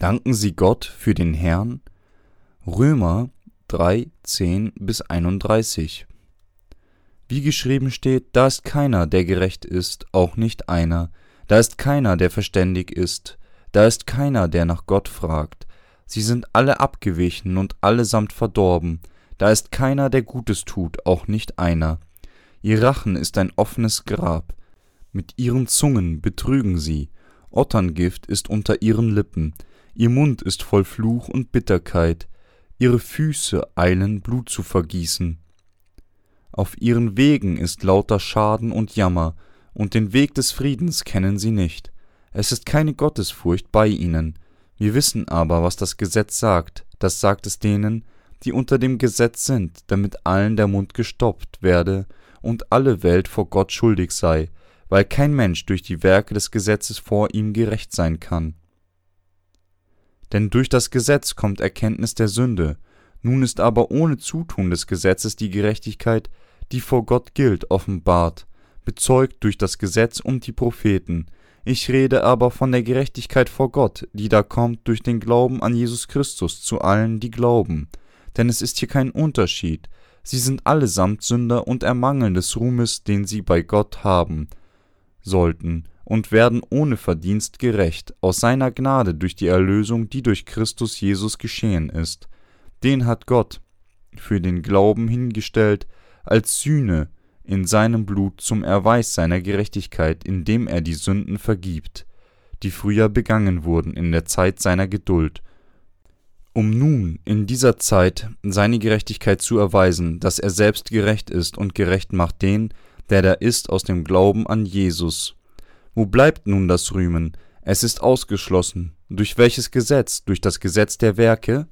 Danken Sie Gott für den Herrn. Römer 3, 10 bis 31. Wie geschrieben steht, da ist keiner, der gerecht ist, auch nicht einer, da ist keiner, der verständig ist, da ist keiner, der nach Gott fragt. Sie sind alle abgewichen und allesamt verdorben, da ist keiner, der Gutes tut, auch nicht einer. Ihr Rachen ist ein offenes Grab, mit ihren Zungen betrügen sie, Otterngift ist unter ihren Lippen, ihr Mund ist voll Fluch und Bitterkeit, ihre Füße eilen Blut zu vergießen. Auf ihren Wegen ist lauter Schaden und Jammer, und den Weg des Friedens kennen sie nicht. Es ist keine Gottesfurcht bei ihnen. Wir wissen aber, was das Gesetz sagt, das sagt es denen, die unter dem Gesetz sind, damit allen der Mund gestoppt werde und alle Welt vor Gott schuldig sei, weil kein Mensch durch die Werke des Gesetzes vor ihm gerecht sein kann. Denn durch das Gesetz kommt Erkenntnis der Sünde, nun ist aber ohne Zutun des Gesetzes die Gerechtigkeit, die vor Gott gilt, offenbart, bezeugt durch das Gesetz und die Propheten. Ich rede aber von der Gerechtigkeit vor Gott, die da kommt durch den Glauben an Jesus Christus zu allen, die glauben, denn es ist hier kein Unterschied. Sie sind allesamt Sünder und ermangeln des Ruhmes, den sie bei Gott haben sollten, und werden ohne Verdienst gerecht, aus seiner Gnade durch die Erlösung, die durch Christus Jesus geschehen ist. Den hat Gott für den Glauben hingestellt als Sühne in seinem Blut zum Erweis seiner Gerechtigkeit, indem er die Sünden vergibt, die früher begangen wurden in der Zeit seiner Geduld, um nun in dieser Zeit seine Gerechtigkeit zu erweisen, dass er selbst gerecht ist und gerecht macht den, der da ist aus dem Glauben an Jesus. Wo bleibt nun das Rühmen? Es ist ausgeschlossen. Durch welches Gesetz? Durch das Gesetz der Werke?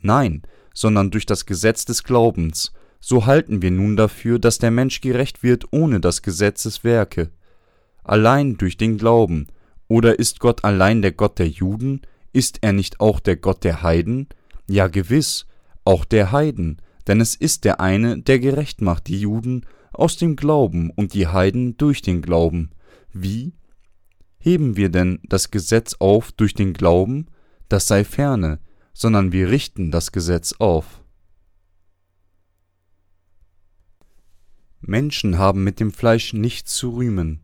Nein, sondern durch das Gesetz des Glaubens. So halten wir nun dafür, dass der Mensch gerecht wird ohne das Gesetz des Werke. Allein durch den Glauben. Oder ist Gott allein der Gott der Juden? Ist er nicht auch der Gott der Heiden? Ja gewiss, auch der Heiden, denn es ist der eine, der gerecht macht die Juden aus dem Glauben und die Heiden durch den Glauben. Wie? Heben wir denn das Gesetz auf durch den Glauben? Das sei ferne, sondern wir richten das Gesetz auf. Menschen haben mit dem Fleisch nichts zu rühmen.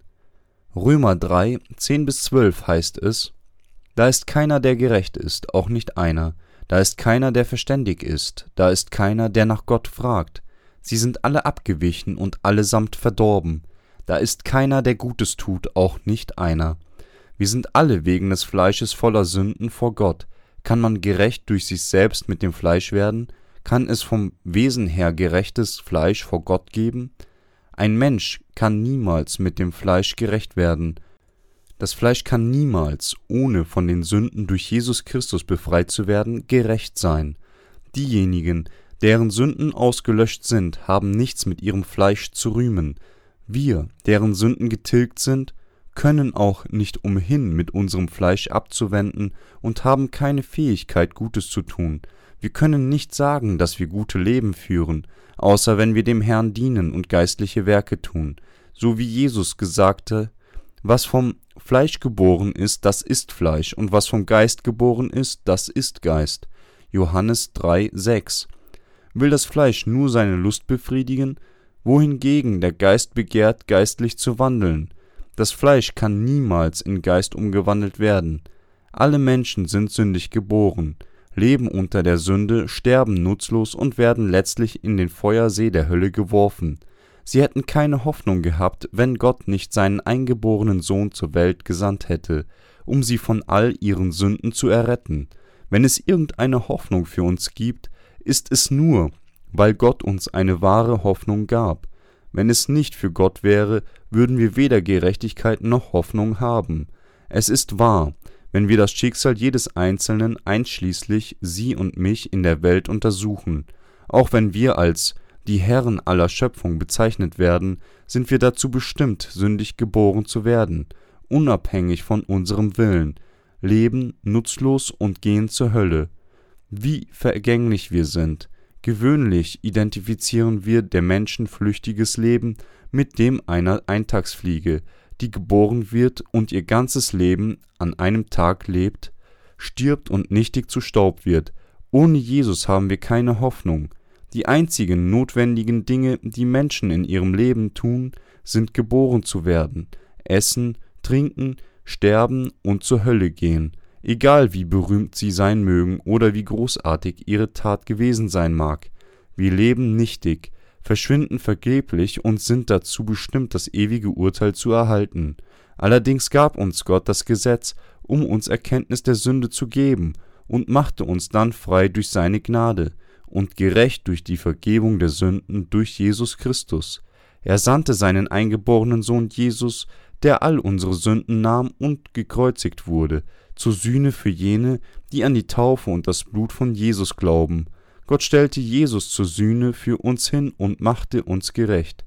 Römer 3, 10 bis 12 heißt es, da ist keiner, der gerecht ist, auch nicht einer, da ist keiner, der verständig ist, da ist keiner, der nach Gott fragt. Sie sind alle abgewichen und allesamt verdorben. Da ist keiner, der Gutes tut, auch nicht einer. Wir sind alle wegen des Fleisches voller Sünden vor Gott. Kann man gerecht durch sich selbst mit dem Fleisch werden? Kann es vom Wesen her gerechtes Fleisch vor Gott geben? Ein Mensch kann niemals mit dem Fleisch gerecht werden, das Fleisch kann niemals, ohne von den Sünden durch Jesus Christus befreit zu werden, gerecht sein. Diejenigen, deren Sünden ausgelöscht sind, haben nichts mit ihrem Fleisch zu rühmen. Wir, deren Sünden getilgt sind, können auch nicht umhin, mit unserem Fleisch abzuwenden und haben keine Fähigkeit, Gutes zu tun. Wir können nicht sagen, dass wir gute Leben führen, außer wenn wir dem Herrn dienen und geistliche Werke tun, so wie Jesus gesagte, was vom Fleisch geboren ist, das ist Fleisch, und was vom Geist geboren ist, das ist Geist. Johannes 3, 6. Will das Fleisch nur seine Lust befriedigen, wohingegen der Geist begehrt, geistlich zu wandeln? Das Fleisch kann niemals in Geist umgewandelt werden. Alle Menschen sind sündig geboren, leben unter der Sünde, sterben nutzlos und werden letztlich in den Feuersee der Hölle geworfen. Sie hätten keine Hoffnung gehabt, wenn Gott nicht seinen eingeborenen Sohn zur Welt gesandt hätte, um sie von all ihren Sünden zu erretten. Wenn es irgendeine Hoffnung für uns gibt, ist es nur, weil Gott uns eine wahre Hoffnung gab. Wenn es nicht für Gott wäre, würden wir weder Gerechtigkeit noch Hoffnung haben. Es ist wahr, wenn wir das Schicksal jedes Einzelnen einschließlich Sie und mich in der Welt untersuchen, auch wenn wir als die Herren aller Schöpfung bezeichnet werden, sind wir dazu bestimmt, sündig geboren zu werden, unabhängig von unserem Willen, leben nutzlos und gehen zur Hölle. Wie vergänglich wir sind. Gewöhnlich identifizieren wir der Menschen flüchtiges Leben mit dem einer Eintagsfliege, die geboren wird und ihr ganzes Leben an einem Tag lebt, stirbt und nichtig zu Staub wird. Ohne Jesus haben wir keine Hoffnung. Die einzigen notwendigen Dinge, die Menschen in ihrem Leben tun, sind geboren zu werden, essen, trinken, sterben und zur Hölle gehen, egal wie berühmt sie sein mögen oder wie großartig ihre Tat gewesen sein mag. Wir leben nichtig, verschwinden vergeblich und sind dazu bestimmt, das ewige Urteil zu erhalten. Allerdings gab uns Gott das Gesetz, um uns Erkenntnis der Sünde zu geben, und machte uns dann frei durch seine Gnade und gerecht durch die Vergebung der Sünden durch Jesus Christus. Er sandte seinen eingeborenen Sohn Jesus, der all unsere Sünden nahm und gekreuzigt wurde, zur Sühne für jene, die an die Taufe und das Blut von Jesus glauben. Gott stellte Jesus zur Sühne für uns hin und machte uns gerecht.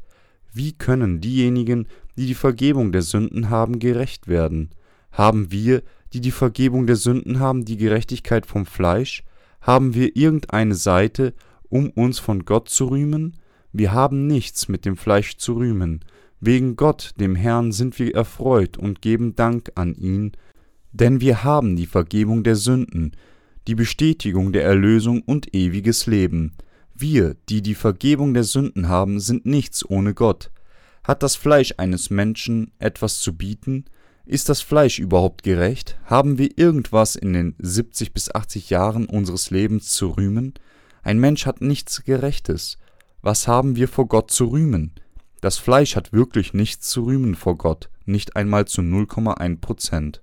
Wie können diejenigen, die die Vergebung der Sünden haben, gerecht werden? Haben wir, die die Vergebung der Sünden haben, die Gerechtigkeit vom Fleisch? Haben wir irgendeine Seite, um uns von Gott zu rühmen? Wir haben nichts mit dem Fleisch zu rühmen. Wegen Gott, dem Herrn, sind wir erfreut und geben Dank an ihn, denn wir haben die Vergebung der Sünden, die Bestätigung der Erlösung und ewiges Leben. Wir, die die Vergebung der Sünden haben, sind nichts ohne Gott. Hat das Fleisch eines Menschen etwas zu bieten? Ist das Fleisch überhaupt gerecht? Haben wir irgendwas in den 70 bis 80 Jahren unseres Lebens zu rühmen? Ein Mensch hat nichts Gerechtes. Was haben wir vor Gott zu rühmen? Das Fleisch hat wirklich nichts zu rühmen vor Gott, nicht einmal zu 0,1 Prozent.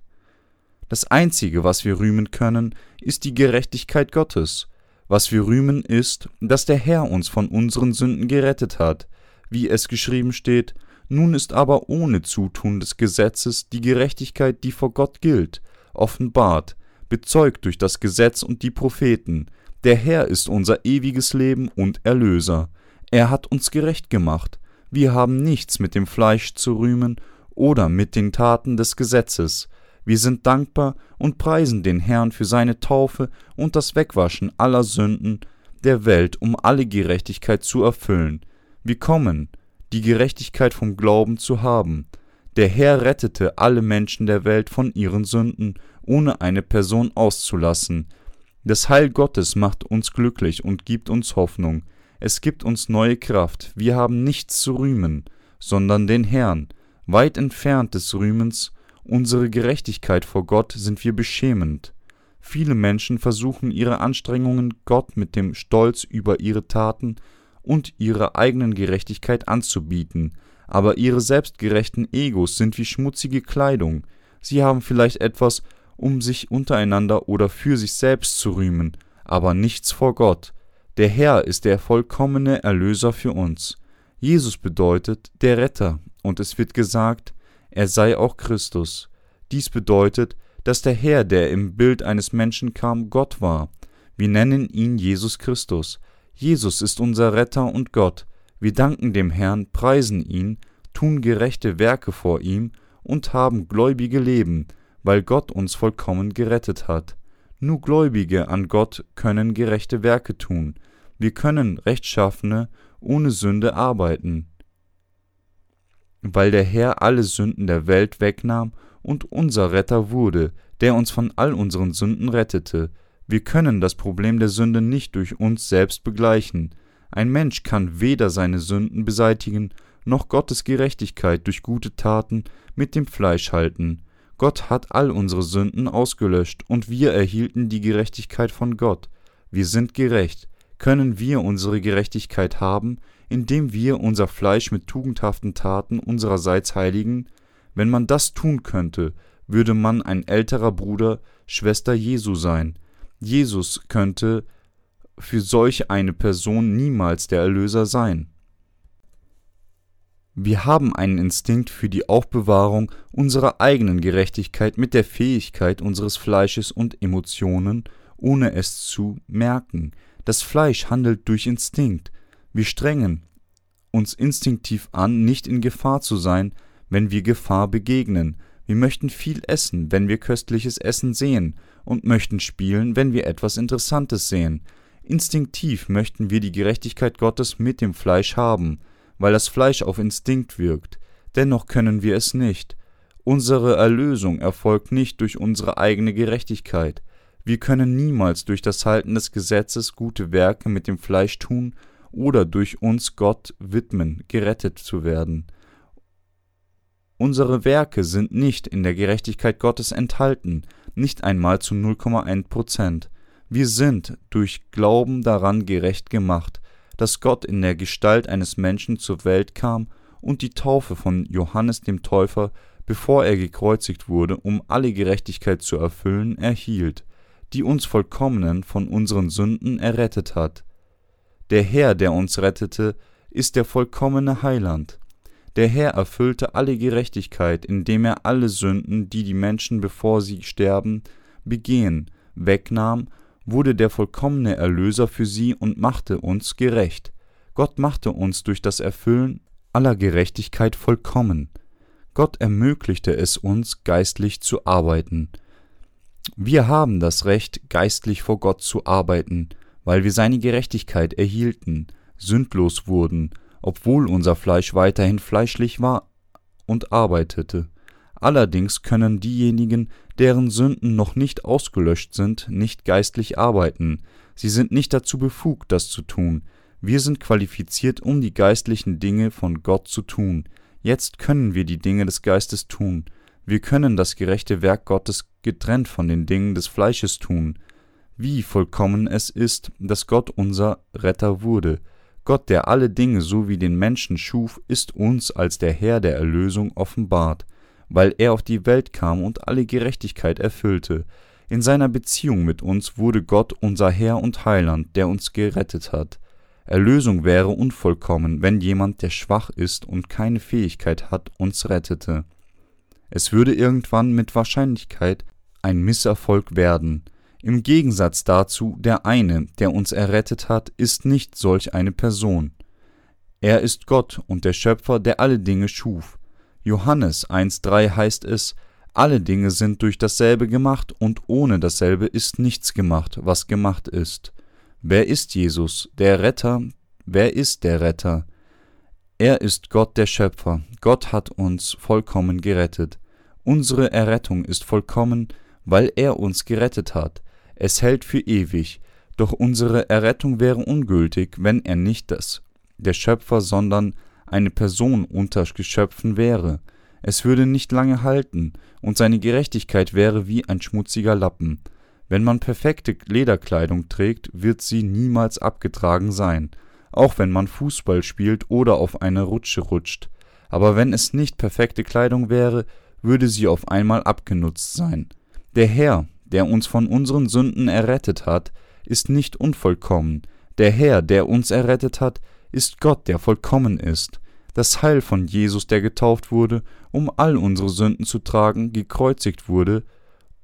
Das Einzige, was wir rühmen können, ist die Gerechtigkeit Gottes. Was wir rühmen ist, dass der Herr uns von unseren Sünden gerettet hat, wie es geschrieben steht, nun ist aber ohne Zutun des Gesetzes die Gerechtigkeit, die vor Gott gilt, offenbart, bezeugt durch das Gesetz und die Propheten. Der Herr ist unser ewiges Leben und Erlöser. Er hat uns gerecht gemacht. Wir haben nichts mit dem Fleisch zu rühmen oder mit den Taten des Gesetzes. Wir sind dankbar und preisen den Herrn für seine Taufe und das Wegwaschen aller Sünden der Welt, um alle Gerechtigkeit zu erfüllen. Wir kommen, die Gerechtigkeit vom Glauben zu haben. Der Herr rettete alle Menschen der Welt von ihren Sünden, ohne eine Person auszulassen. Das Heil Gottes macht uns glücklich und gibt uns Hoffnung. Es gibt uns neue Kraft. Wir haben nichts zu rühmen, sondern den Herrn. Weit entfernt des Rühmens, unsere Gerechtigkeit vor Gott sind wir beschämend. Viele Menschen versuchen ihre Anstrengungen, Gott mit dem Stolz über ihre Taten und ihrer eigenen Gerechtigkeit anzubieten, aber ihre selbstgerechten Egos sind wie schmutzige Kleidung, sie haben vielleicht etwas, um sich untereinander oder für sich selbst zu rühmen, aber nichts vor Gott. Der Herr ist der vollkommene Erlöser für uns. Jesus bedeutet der Retter, und es wird gesagt, er sei auch Christus. Dies bedeutet, dass der Herr, der im Bild eines Menschen kam, Gott war. Wir nennen ihn Jesus Christus. Jesus ist unser Retter und Gott. Wir danken dem Herrn, preisen ihn, tun gerechte Werke vor ihm und haben gläubige Leben, weil Gott uns vollkommen gerettet hat. Nur Gläubige an Gott können gerechte Werke tun. Wir können rechtschaffene, ohne Sünde arbeiten. Weil der Herr alle Sünden der Welt wegnahm und unser Retter wurde, der uns von all unseren Sünden rettete, wir können das Problem der Sünde nicht durch uns selbst begleichen. Ein Mensch kann weder seine Sünden beseitigen, noch Gottes Gerechtigkeit durch gute Taten mit dem Fleisch halten. Gott hat all unsere Sünden ausgelöscht, und wir erhielten die Gerechtigkeit von Gott. Wir sind gerecht. Können wir unsere Gerechtigkeit haben, indem wir unser Fleisch mit tugendhaften Taten unsererseits heiligen? Wenn man das tun könnte, würde man ein älterer Bruder, Schwester Jesu sein, Jesus könnte für solch eine Person niemals der Erlöser sein. Wir haben einen Instinkt für die Aufbewahrung unserer eigenen Gerechtigkeit mit der Fähigkeit unseres Fleisches und Emotionen, ohne es zu merken. Das Fleisch handelt durch Instinkt. Wir strengen uns instinktiv an, nicht in Gefahr zu sein, wenn wir Gefahr begegnen. Wir möchten viel essen, wenn wir köstliches Essen sehen, und möchten spielen, wenn wir etwas Interessantes sehen. Instinktiv möchten wir die Gerechtigkeit Gottes mit dem Fleisch haben, weil das Fleisch auf Instinkt wirkt. Dennoch können wir es nicht. Unsere Erlösung erfolgt nicht durch unsere eigene Gerechtigkeit. Wir können niemals durch das Halten des Gesetzes gute Werke mit dem Fleisch tun oder durch uns Gott widmen, gerettet zu werden. Unsere Werke sind nicht in der Gerechtigkeit Gottes enthalten, nicht einmal zu 0,1 Prozent. Wir sind durch Glauben daran gerecht gemacht, dass Gott in der Gestalt eines Menschen zur Welt kam und die Taufe von Johannes dem Täufer, bevor er gekreuzigt wurde, um alle Gerechtigkeit zu erfüllen, erhielt, die uns Vollkommenen von unseren Sünden errettet hat. Der Herr, der uns rettete, ist der vollkommene Heiland. Der Herr erfüllte alle Gerechtigkeit, indem er alle Sünden, die die Menschen bevor sie sterben, begehen, wegnahm, wurde der vollkommene Erlöser für sie und machte uns gerecht. Gott machte uns durch das Erfüllen aller Gerechtigkeit vollkommen. Gott ermöglichte es uns, geistlich zu arbeiten. Wir haben das Recht, geistlich vor Gott zu arbeiten, weil wir seine Gerechtigkeit erhielten, sündlos wurden, obwohl unser Fleisch weiterhin fleischlich war und arbeitete. Allerdings können diejenigen, deren Sünden noch nicht ausgelöscht sind, nicht geistlich arbeiten. Sie sind nicht dazu befugt, das zu tun. Wir sind qualifiziert, um die geistlichen Dinge von Gott zu tun. Jetzt können wir die Dinge des Geistes tun. Wir können das gerechte Werk Gottes getrennt von den Dingen des Fleisches tun. Wie vollkommen es ist, dass Gott unser Retter wurde. Gott, der alle Dinge so wie den Menschen schuf, ist uns als der Herr der Erlösung offenbart weil er auf die Welt kam und alle Gerechtigkeit erfüllte. In seiner Beziehung mit uns wurde Gott unser Herr und Heiland, der uns gerettet hat. Erlösung wäre unvollkommen, wenn jemand, der schwach ist und keine Fähigkeit hat, uns rettete. Es würde irgendwann mit Wahrscheinlichkeit ein Misserfolg werden. Im Gegensatz dazu, der eine, der uns errettet hat, ist nicht solch eine Person. Er ist Gott und der Schöpfer, der alle Dinge schuf. Johannes 1,3 heißt es, alle Dinge sind durch dasselbe gemacht und ohne dasselbe ist nichts gemacht, was gemacht ist. Wer ist Jesus, der Retter? Wer ist der Retter? Er ist Gott der Schöpfer. Gott hat uns vollkommen gerettet. Unsere Errettung ist vollkommen, weil er uns gerettet hat. Es hält für ewig. Doch unsere Errettung wäre ungültig, wenn er nicht das, der Schöpfer, sondern eine Person unter Geschöpfen wäre. Es würde nicht lange halten, und seine Gerechtigkeit wäre wie ein schmutziger Lappen. Wenn man perfekte Lederkleidung trägt, wird sie niemals abgetragen sein, auch wenn man Fußball spielt oder auf eine Rutsche rutscht. Aber wenn es nicht perfekte Kleidung wäre, würde sie auf einmal abgenutzt sein. Der Herr, der uns von unseren Sünden errettet hat, ist nicht unvollkommen. Der Herr, der uns errettet hat, ist Gott, der vollkommen ist. Das Heil von Jesus, der getauft wurde, um all unsere Sünden zu tragen, gekreuzigt wurde,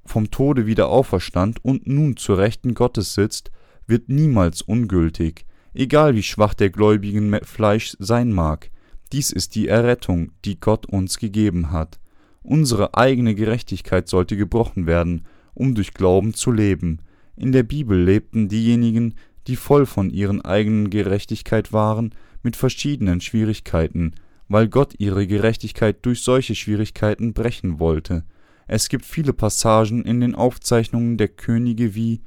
vom Tode wieder auferstand und nun zur Rechten Gottes sitzt, wird niemals ungültig, egal wie schwach der gläubigen Fleisch sein mag. Dies ist die Errettung, die Gott uns gegeben hat. Unsere eigene Gerechtigkeit sollte gebrochen werden, um durch Glauben zu leben. In der Bibel lebten diejenigen, die voll von ihren eigenen Gerechtigkeit waren, mit verschiedenen Schwierigkeiten, weil Gott ihre Gerechtigkeit durch solche Schwierigkeiten brechen wollte. Es gibt viele Passagen in den Aufzeichnungen der Könige wie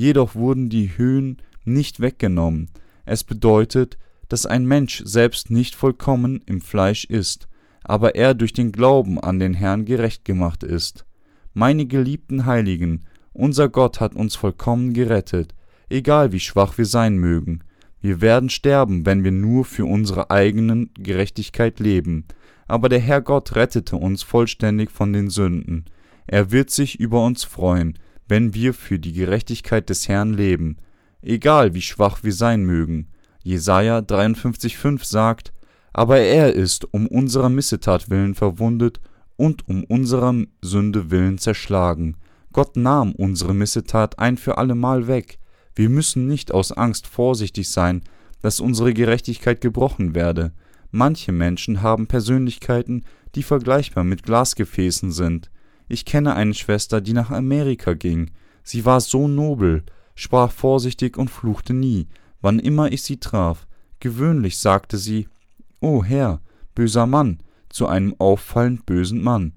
Jedoch wurden die Höhen nicht weggenommen. Es bedeutet, dass ein Mensch selbst nicht vollkommen im Fleisch ist, aber er durch den Glauben an den Herrn gerecht gemacht ist. Meine geliebten Heiligen, unser Gott hat uns vollkommen gerettet, egal wie schwach wir sein mögen. Wir werden sterben, wenn wir nur für unsere eigenen Gerechtigkeit leben. Aber der Herr Gott rettete uns vollständig von den Sünden. Er wird sich über uns freuen, wenn wir für die Gerechtigkeit des Herrn leben, egal wie schwach wir sein mögen. Jesaja 53,5 sagt: Aber er ist um unserer Missetat willen verwundet und um unserer Sünde willen zerschlagen. Gott nahm unsere Missetat ein für allemal weg. Wir müssen nicht aus Angst vorsichtig sein, dass unsere Gerechtigkeit gebrochen werde. Manche Menschen haben Persönlichkeiten, die vergleichbar mit Glasgefäßen sind. Ich kenne eine Schwester, die nach Amerika ging. Sie war so nobel, sprach vorsichtig und fluchte nie, wann immer ich sie traf. Gewöhnlich sagte sie O Herr, böser Mann, zu einem auffallend bösen Mann,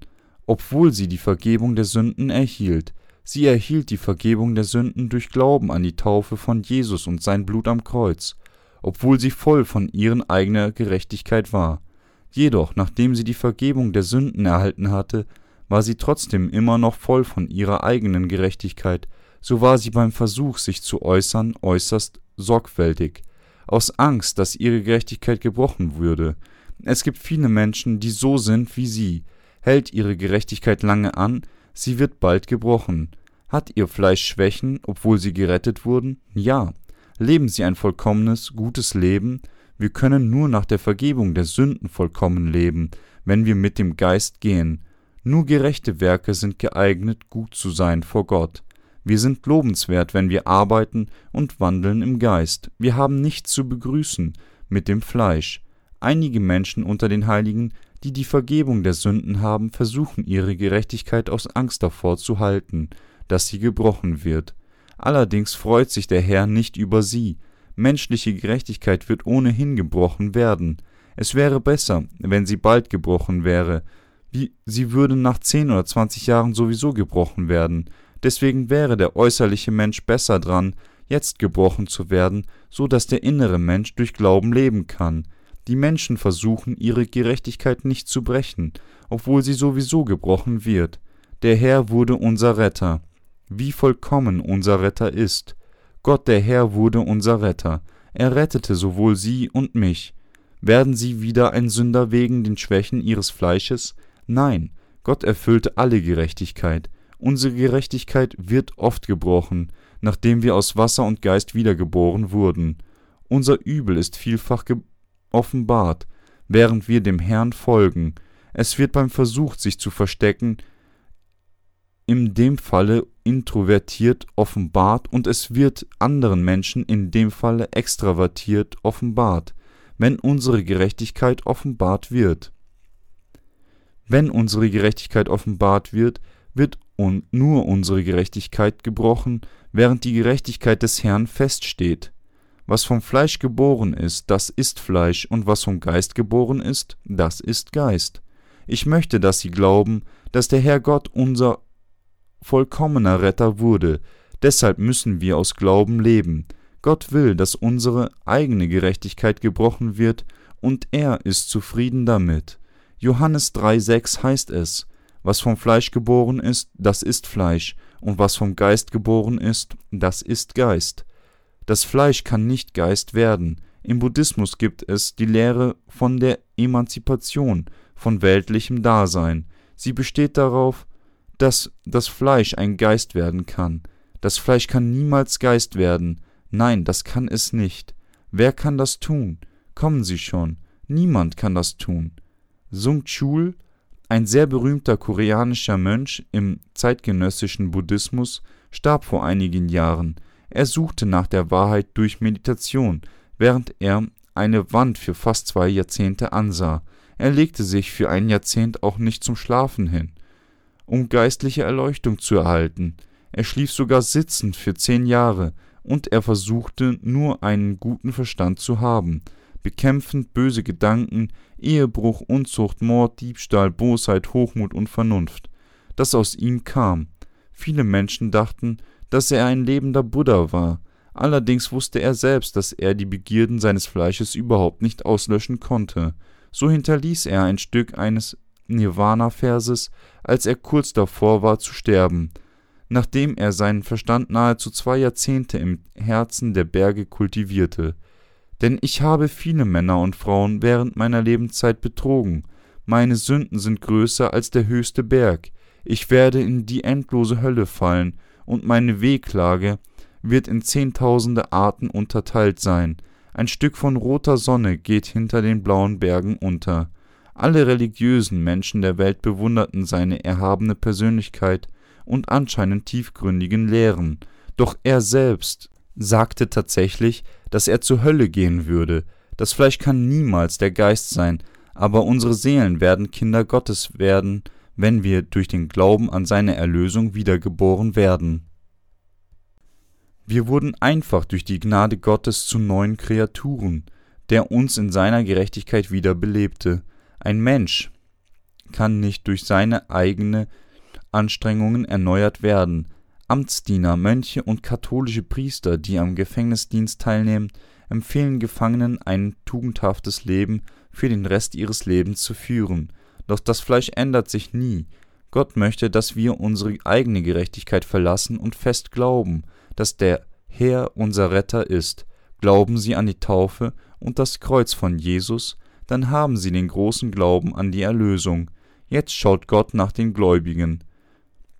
obwohl sie die Vergebung der Sünden erhielt. Sie erhielt die Vergebung der Sünden durch Glauben an die Taufe von Jesus und sein Blut am Kreuz, obwohl sie voll von ihren eigener Gerechtigkeit war. Jedoch, nachdem sie die Vergebung der Sünden erhalten hatte, war sie trotzdem immer noch voll von ihrer eigenen Gerechtigkeit, so war sie beim Versuch, sich zu äußern, äußerst sorgfältig, aus Angst, dass ihre Gerechtigkeit gebrochen würde. Es gibt viele Menschen, die so sind wie sie. Hält ihre Gerechtigkeit lange an, sie wird bald gebrochen. Hat ihr Fleisch Schwächen, obwohl sie gerettet wurden? Ja. Leben sie ein vollkommenes, gutes Leben? Wir können nur nach der Vergebung der Sünden vollkommen leben, wenn wir mit dem Geist gehen. Nur gerechte Werke sind geeignet, gut zu sein vor Gott. Wir sind lobenswert, wenn wir arbeiten und wandeln im Geist. Wir haben nichts zu begrüßen mit dem Fleisch. Einige Menschen unter den Heiligen, die die Vergebung der Sünden haben, versuchen ihre Gerechtigkeit aus Angst davor zu halten, dass sie gebrochen wird. Allerdings freut sich der Herr nicht über sie. Menschliche Gerechtigkeit wird ohnehin gebrochen werden. Es wäre besser, wenn sie bald gebrochen wäre. Wie, sie würde nach zehn oder zwanzig Jahren sowieso gebrochen werden. Deswegen wäre der äußerliche Mensch besser dran, jetzt gebrochen zu werden, so dass der innere Mensch durch Glauben leben kann. Die Menschen versuchen, ihre Gerechtigkeit nicht zu brechen, obwohl sie sowieso gebrochen wird. Der Herr wurde unser Retter. Wie vollkommen unser Retter ist. Gott der Herr wurde unser Retter. Er rettete sowohl sie und mich. Werden sie wieder ein Sünder wegen den Schwächen ihres Fleisches? Nein, Gott erfüllte alle Gerechtigkeit. Unsere Gerechtigkeit wird oft gebrochen, nachdem wir aus Wasser und Geist wiedergeboren wurden. Unser Übel ist vielfach offenbart, während wir dem Herrn folgen. Es wird beim Versuch, sich zu verstecken, in dem Falle introvertiert offenbart und es wird anderen Menschen in dem Falle extravertiert offenbart, wenn unsere Gerechtigkeit offenbart wird. Wenn unsere Gerechtigkeit offenbart wird, wird nur unsere Gerechtigkeit gebrochen, während die Gerechtigkeit des Herrn feststeht. Was vom Fleisch geboren ist, das ist Fleisch, und was vom Geist geboren ist, das ist Geist. Ich möchte, dass Sie glauben, dass der Herr Gott unser vollkommener Retter wurde, deshalb müssen wir aus Glauben leben. Gott will, dass unsere eigene Gerechtigkeit gebrochen wird, und er ist zufrieden damit. Johannes 3,6 heißt es, was vom Fleisch geboren ist, das ist Fleisch, und was vom Geist geboren ist, das ist Geist. Das Fleisch kann nicht Geist werden. Im Buddhismus gibt es die Lehre von der Emanzipation von weltlichem Dasein. Sie besteht darauf, dass das Fleisch ein Geist werden kann. Das Fleisch kann niemals Geist werden. Nein, das kann es nicht. Wer kann das tun? Kommen Sie schon. Niemand kann das tun. Sung Chul ein sehr berühmter koreanischer Mönch im zeitgenössischen Buddhismus starb vor einigen Jahren. Er suchte nach der Wahrheit durch Meditation, während er eine Wand für fast zwei Jahrzehnte ansah. Er legte sich für ein Jahrzehnt auch nicht zum Schlafen hin, um geistliche Erleuchtung zu erhalten. Er schlief sogar sitzend für zehn Jahre, und er versuchte nur einen guten Verstand zu haben bekämpfend böse Gedanken, Ehebruch, Unzucht, Mord, Diebstahl, Bosheit, Hochmut und Vernunft, das aus ihm kam. Viele Menschen dachten, dass er ein lebender Buddha war, allerdings wusste er selbst, dass er die Begierden seines Fleisches überhaupt nicht auslöschen konnte. So hinterließ er ein Stück eines Nirvana-Verses, als er kurz davor war zu sterben, nachdem er seinen Verstand nahezu zwei Jahrzehnte im Herzen der Berge kultivierte. Denn ich habe viele Männer und Frauen während meiner Lebenszeit betrogen, meine Sünden sind größer als der höchste Berg, ich werde in die endlose Hölle fallen, und meine Wehklage wird in zehntausende Arten unterteilt sein, ein Stück von roter Sonne geht hinter den blauen Bergen unter. Alle religiösen Menschen der Welt bewunderten seine erhabene Persönlichkeit und anscheinend tiefgründigen Lehren, doch er selbst sagte tatsächlich, dass er zur Hölle gehen würde. Das Fleisch kann niemals der Geist sein, aber unsere Seelen werden Kinder Gottes werden, wenn wir durch den Glauben an seine Erlösung wiedergeboren werden. Wir wurden einfach durch die Gnade Gottes zu neuen Kreaturen, der uns in seiner Gerechtigkeit wiederbelebte. Ein Mensch kann nicht durch seine eigene Anstrengungen erneuert werden, Amtsdiener, Mönche und katholische Priester, die am Gefängnisdienst teilnehmen, empfehlen Gefangenen ein tugendhaftes Leben für den Rest ihres Lebens zu führen. Doch das Fleisch ändert sich nie. Gott möchte, dass wir unsere eigene Gerechtigkeit verlassen und fest glauben, dass der Herr unser Retter ist. Glauben Sie an die Taufe und das Kreuz von Jesus, dann haben Sie den großen Glauben an die Erlösung. Jetzt schaut Gott nach den Gläubigen.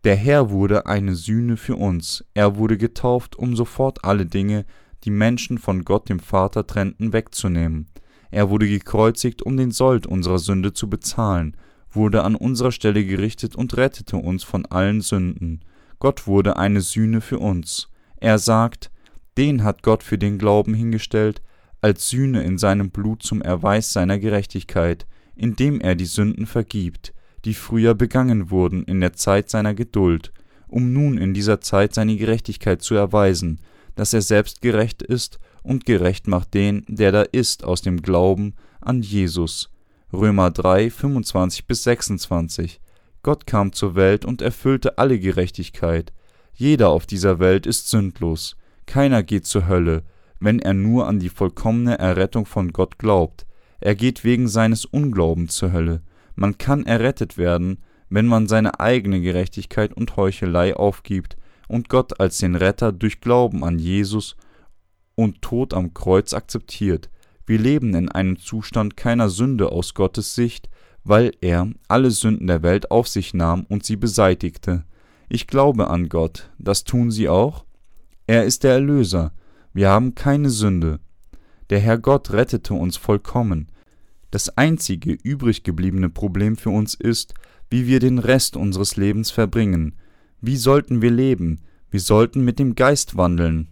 Der Herr wurde eine Sühne für uns, er wurde getauft, um sofort alle Dinge, die Menschen von Gott dem Vater trennten, wegzunehmen. Er wurde gekreuzigt, um den Sold unserer Sünde zu bezahlen, wurde an unserer Stelle gerichtet und rettete uns von allen Sünden. Gott wurde eine Sühne für uns. Er sagt, den hat Gott für den Glauben hingestellt, als Sühne in seinem Blut zum Erweis seiner Gerechtigkeit, indem er die Sünden vergibt, die früher begangen wurden in der Zeit seiner Geduld, um nun in dieser Zeit seine Gerechtigkeit zu erweisen, dass er selbst gerecht ist und gerecht macht den, der da ist, aus dem Glauben an Jesus. Römer 3, 25 bis 26. Gott kam zur Welt und erfüllte alle Gerechtigkeit. Jeder auf dieser Welt ist sündlos. Keiner geht zur Hölle, wenn er nur an die vollkommene Errettung von Gott glaubt. Er geht wegen seines Unglaubens zur Hölle. Man kann errettet werden, wenn man seine eigene Gerechtigkeit und Heuchelei aufgibt und Gott als den Retter durch Glauben an Jesus und Tod am Kreuz akzeptiert. Wir leben in einem Zustand keiner Sünde aus Gottes Sicht, weil er alle Sünden der Welt auf sich nahm und sie beseitigte. Ich glaube an Gott, das tun Sie auch? Er ist der Erlöser, wir haben keine Sünde. Der Herr Gott rettete uns vollkommen. Das einzige übrig gebliebene Problem für uns ist, wie wir den Rest unseres Lebens verbringen. Wie sollten wir leben? Wir sollten mit dem Geist wandeln.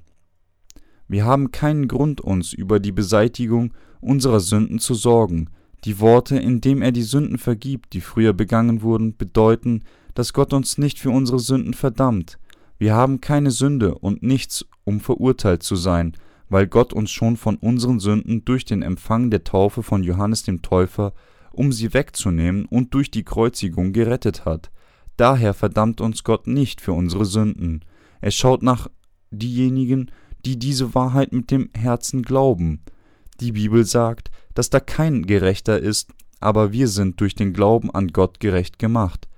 Wir haben keinen Grund, uns über die Beseitigung unserer Sünden zu sorgen. Die Worte, indem er die Sünden vergibt, die früher begangen wurden, bedeuten, dass Gott uns nicht für unsere Sünden verdammt. Wir haben keine Sünde und nichts, um verurteilt zu sein, weil Gott uns schon von unseren Sünden durch den Empfang der Taufe von Johannes dem Täufer, um sie wegzunehmen und durch die Kreuzigung gerettet hat. Daher verdammt uns Gott nicht für unsere Sünden. Er schaut nach diejenigen, die diese Wahrheit mit dem Herzen glauben. Die Bibel sagt, dass da kein Gerechter ist, aber wir sind durch den Glauben an Gott gerecht gemacht.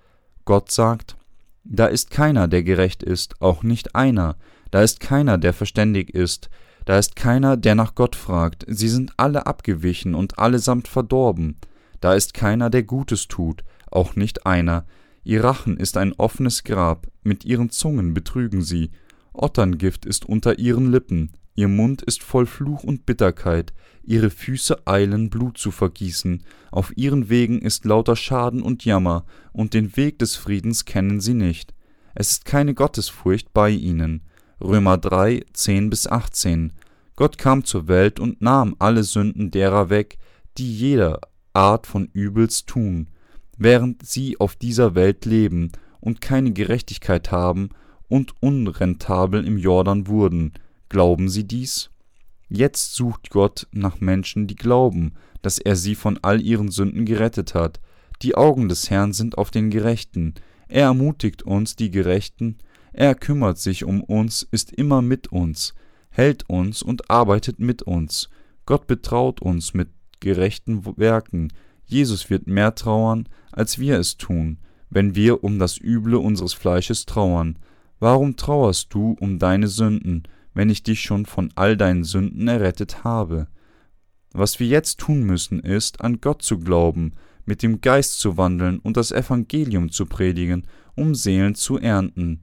Gott sagt, da ist keiner, der gerecht ist, auch nicht einer, da ist keiner, der verständig ist, da ist keiner, der nach Gott fragt, sie sind alle abgewichen und allesamt verdorben, da ist keiner, der Gutes tut, auch nicht einer, Ihr Rachen ist ein offenes Grab, mit ihren Zungen betrügen sie. Otterngift ist unter ihren Lippen, ihr Mund ist voll Fluch und Bitterkeit, ihre Füße eilen, Blut zu vergießen, auf ihren Wegen ist lauter Schaden und Jammer, und den Weg des Friedens kennen sie nicht. Es ist keine Gottesfurcht bei ihnen. Römer 3, 10 bis 18. Gott kam zur Welt und nahm alle Sünden derer weg, die jeder Art von Übels tun während sie auf dieser Welt leben und keine Gerechtigkeit haben und unrentabel im Jordan wurden. Glauben Sie dies? Jetzt sucht Gott nach Menschen, die glauben, dass er sie von all ihren Sünden gerettet hat. Die Augen des Herrn sind auf den Gerechten. Er ermutigt uns, die Gerechten. Er kümmert sich um uns, ist immer mit uns, hält uns und arbeitet mit uns. Gott betraut uns mit gerechten Werken. Jesus wird mehr trauern, als wir es tun, wenn wir um das Üble unseres Fleisches trauern. Warum trauerst du um deine Sünden, wenn ich dich schon von all deinen Sünden errettet habe? Was wir jetzt tun müssen, ist, an Gott zu glauben, mit dem Geist zu wandeln und das Evangelium zu predigen, um Seelen zu ernten.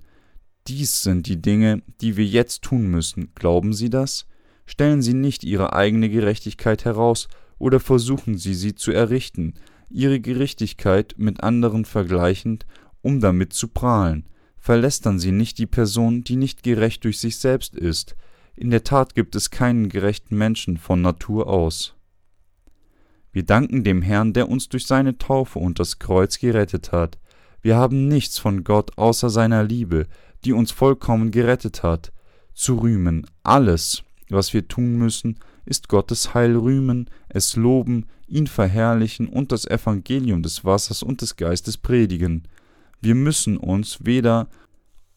Dies sind die Dinge, die wir jetzt tun müssen. Glauben Sie das? Stellen Sie nicht Ihre eigene Gerechtigkeit heraus oder versuchen Sie, sie zu errichten, ihre Gerechtigkeit mit anderen vergleichend, um damit zu prahlen. Verlästern Sie nicht die Person, die nicht gerecht durch sich selbst ist. In der Tat gibt es keinen gerechten Menschen von Natur aus. Wir danken dem Herrn, der uns durch seine Taufe und das Kreuz gerettet hat. Wir haben nichts von Gott außer seiner Liebe, die uns vollkommen gerettet hat, zu rühmen. Alles, was wir tun müssen, ist Gottes Heil rühmen, es loben, ihn verherrlichen und das Evangelium des Wassers und des Geistes predigen. Wir müssen uns weder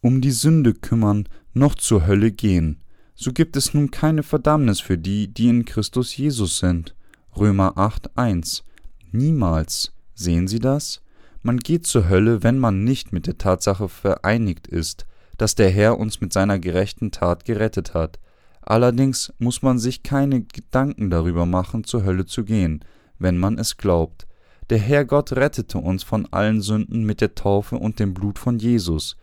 um die Sünde kümmern, noch zur Hölle gehen. So gibt es nun keine Verdammnis für die, die in Christus Jesus sind. Römer 8, 1. Niemals. Sehen Sie das? Man geht zur Hölle, wenn man nicht mit der Tatsache vereinigt ist, dass der Herr uns mit seiner gerechten Tat gerettet hat. Allerdings muss man sich keine Gedanken darüber machen, zur Hölle zu gehen, wenn man es glaubt. Der Herr Gott rettete uns von allen Sünden mit der Taufe und dem Blut von Jesus.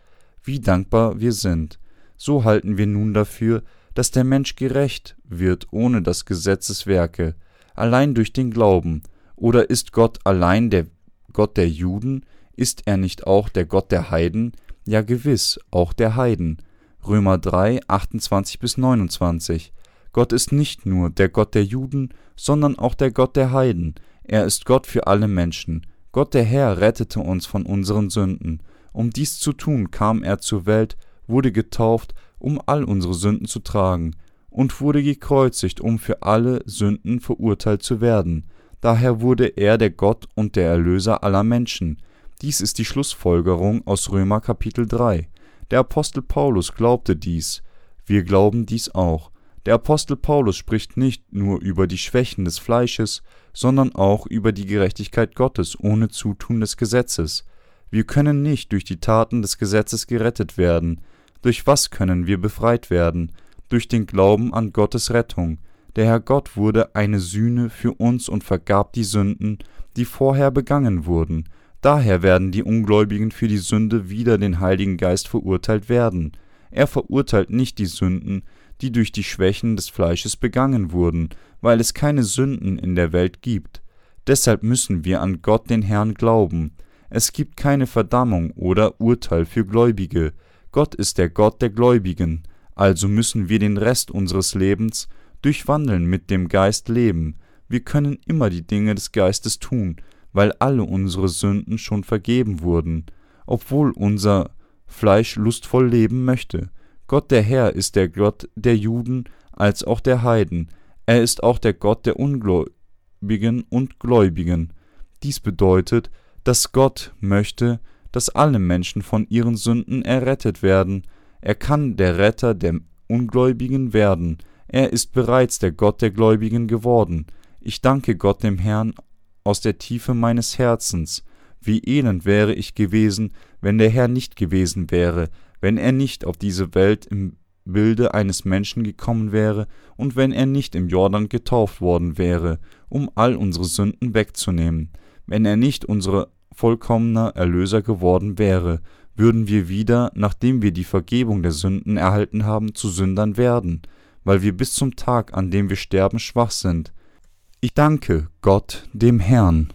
Wie dankbar wir sind. So halten wir nun dafür, dass der Mensch gerecht wird ohne das Gesetzeswerke, allein durch den Glauben. Oder ist Gott allein der Gott der Juden? Ist er nicht auch der Gott der Heiden? Ja gewiss, auch der Heiden. Römer 3, 28 bis 29. Gott ist nicht nur der Gott der Juden, sondern auch der Gott der Heiden. Er ist Gott für alle Menschen. Gott der Herr rettete uns von unseren Sünden. Um dies zu tun, kam er zur Welt, wurde getauft, um all unsere Sünden zu tragen, und wurde gekreuzigt, um für alle Sünden verurteilt zu werden. Daher wurde er der Gott und der Erlöser aller Menschen. Dies ist die Schlussfolgerung aus Römer Kapitel 3. Der Apostel Paulus glaubte dies. Wir glauben dies auch. Der Apostel Paulus spricht nicht nur über die Schwächen des Fleisches, sondern auch über die Gerechtigkeit Gottes ohne Zutun des Gesetzes. Wir können nicht durch die Taten des Gesetzes gerettet werden. Durch was können wir befreit werden? Durch den Glauben an Gottes Rettung. Der Herr Gott wurde eine Sühne für uns und vergab die Sünden, die vorher begangen wurden. Daher werden die Ungläubigen für die Sünde wider den Heiligen Geist verurteilt werden. Er verurteilt nicht die Sünden, die durch die Schwächen des Fleisches begangen wurden, weil es keine Sünden in der Welt gibt. Deshalb müssen wir an Gott den Herrn glauben. Es gibt keine Verdammung oder Urteil für Gläubige. Gott ist der Gott der Gläubigen. Also müssen wir den Rest unseres Lebens durch Wandeln mit dem Geist leben. Wir können immer die Dinge des Geistes tun, weil alle unsere Sünden schon vergeben wurden, obwohl unser Fleisch lustvoll leben möchte. Gott der Herr ist der Gott der Juden als auch der Heiden. Er ist auch der Gott der Ungläubigen und Gläubigen. Dies bedeutet, dass Gott möchte, dass alle Menschen von ihren Sünden errettet werden. Er kann der Retter der Ungläubigen werden, er ist bereits der Gott der Gläubigen geworden. Ich danke Gott dem Herrn aus der Tiefe meines Herzens. Wie elend wäre ich gewesen, wenn der Herr nicht gewesen wäre, wenn er nicht auf diese Welt im Bilde eines Menschen gekommen wäre und wenn er nicht im Jordan getauft worden wäre, um all unsere Sünden wegzunehmen, wenn er nicht unser vollkommener Erlöser geworden wäre, würden wir wieder, nachdem wir die Vergebung der Sünden erhalten haben, zu Sündern werden weil wir bis zum Tag, an dem wir sterben, schwach sind. Ich danke Gott, dem Herrn.